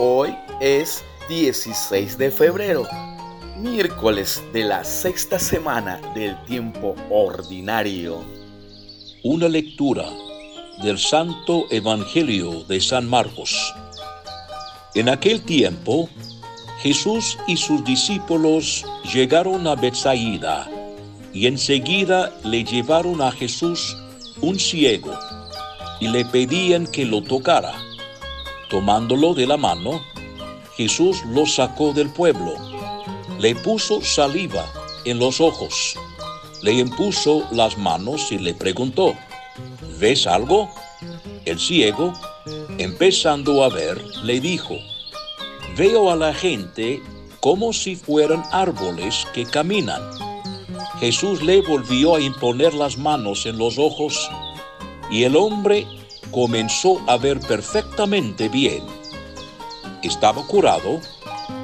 Hoy es 16 de febrero, miércoles de la sexta semana del tiempo ordinario. Una lectura del Santo Evangelio de San Marcos. En aquel tiempo, Jesús y sus discípulos llegaron a Bethsaida y enseguida le llevaron a Jesús un ciego y le pedían que lo tocara. Tomándolo de la mano, Jesús lo sacó del pueblo, le puso saliva en los ojos, le impuso las manos y le preguntó, ¿ves algo? El ciego, empezando a ver, le dijo, veo a la gente como si fueran árboles que caminan. Jesús le volvió a imponer las manos en los ojos y el hombre comenzó a ver perfectamente bien. Estaba curado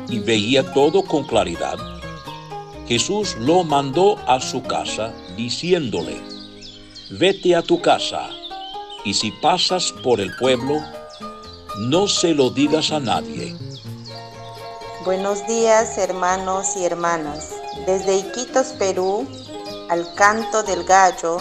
y veía todo con claridad. Jesús lo mandó a su casa diciéndole, vete a tu casa y si pasas por el pueblo, no se lo digas a nadie. Buenos días hermanos y hermanas. Desde Iquitos, Perú, al canto del gallo,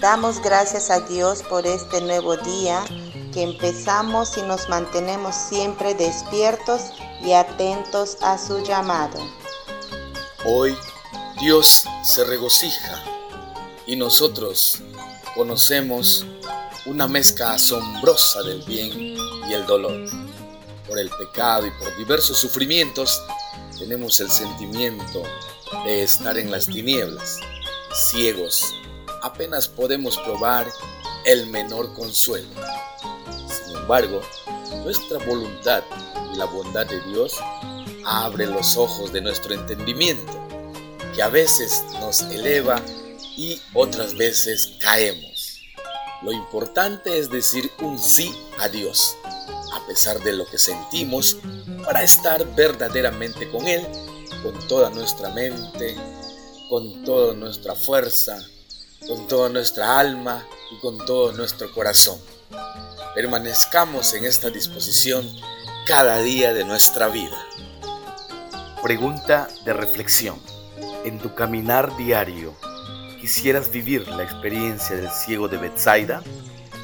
Damos gracias a Dios por este nuevo día que empezamos y nos mantenemos siempre despiertos y atentos a su llamado. Hoy Dios se regocija y nosotros conocemos una mezcla asombrosa del bien y el dolor. Por el pecado y por diversos sufrimientos tenemos el sentimiento de estar en las tinieblas, ciegos apenas podemos probar el menor consuelo. Sin embargo, nuestra voluntad y la bondad de Dios abre los ojos de nuestro entendimiento, que a veces nos eleva y otras veces caemos. Lo importante es decir un sí a Dios, a pesar de lo que sentimos, para estar verdaderamente con Él, con toda nuestra mente, con toda nuestra fuerza, con toda nuestra alma y con todo nuestro corazón. Permanezcamos en esta disposición cada día de nuestra vida. Pregunta de reflexión. En tu caminar diario, ¿quisieras vivir la experiencia del ciego de Bethsaida?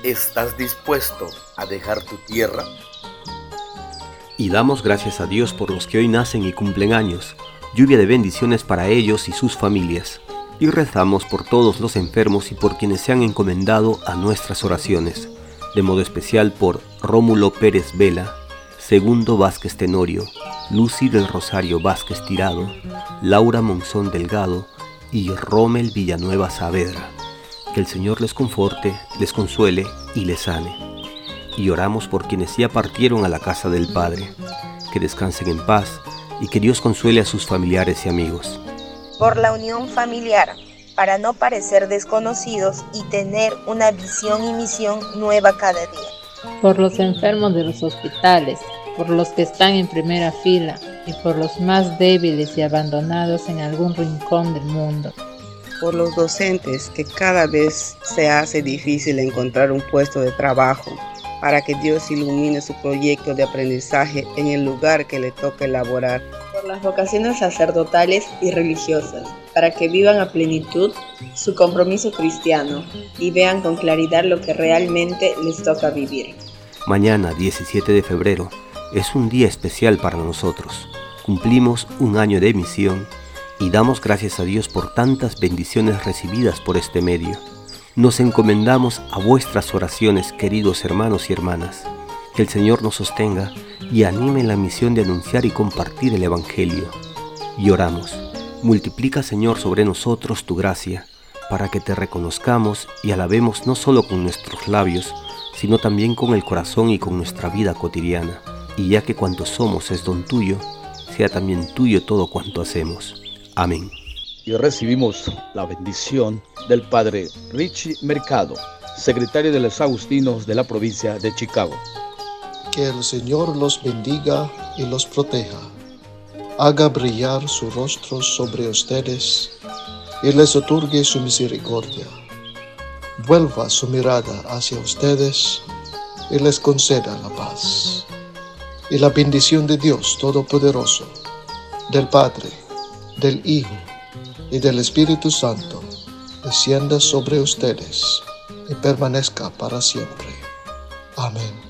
¿Estás dispuesto a dejar tu tierra? Y damos gracias a Dios por los que hoy nacen y cumplen años, lluvia de bendiciones para ellos y sus familias y rezamos por todos los enfermos y por quienes se han encomendado a nuestras oraciones, de modo especial por Rómulo Pérez Vela, Segundo Vázquez Tenorio, Lucy del Rosario Vázquez Tirado, Laura Monzón Delgado y Rommel Villanueva Saavedra. Que el Señor les conforte, les consuele y les sane. Y oramos por quienes ya partieron a la casa del Padre, que descansen en paz y que Dios consuele a sus familiares y amigos por la unión familiar, para no parecer desconocidos y tener una visión y misión nueva cada día. Por los enfermos de los hospitales, por los que están en primera fila y por los más débiles y abandonados en algún rincón del mundo. Por los docentes que cada vez se hace difícil encontrar un puesto de trabajo para que Dios ilumine su proyecto de aprendizaje en el lugar que le toca elaborar. Las vocaciones sacerdotales y religiosas, para que vivan a plenitud su compromiso cristiano y vean con claridad lo que realmente les toca vivir. Mañana, 17 de febrero, es un día especial para nosotros. Cumplimos un año de misión y damos gracias a Dios por tantas bendiciones recibidas por este medio nos encomendamos a vuestras oraciones, queridos hermanos y hermanas. Que el Señor nos sostenga y anime la misión de anunciar y compartir el Evangelio. Y oramos, multiplica Señor sobre nosotros tu gracia, para que te reconozcamos y alabemos no solo con nuestros labios, sino también con el corazón y con nuestra vida cotidiana. Y ya que cuanto somos es don tuyo, sea también tuyo todo cuanto hacemos. Amén y recibimos la bendición del Padre Richie Mercado, secretario de los Agustinos de la provincia de Chicago. Que el Señor los bendiga y los proteja. Haga brillar su rostro sobre ustedes y les otorgue su misericordia. Vuelva su mirada hacia ustedes y les conceda la paz. y la bendición de Dios Todopoderoso, del Padre, del Hijo y del Espíritu Santo, descienda sobre ustedes y permanezca para siempre. Amén.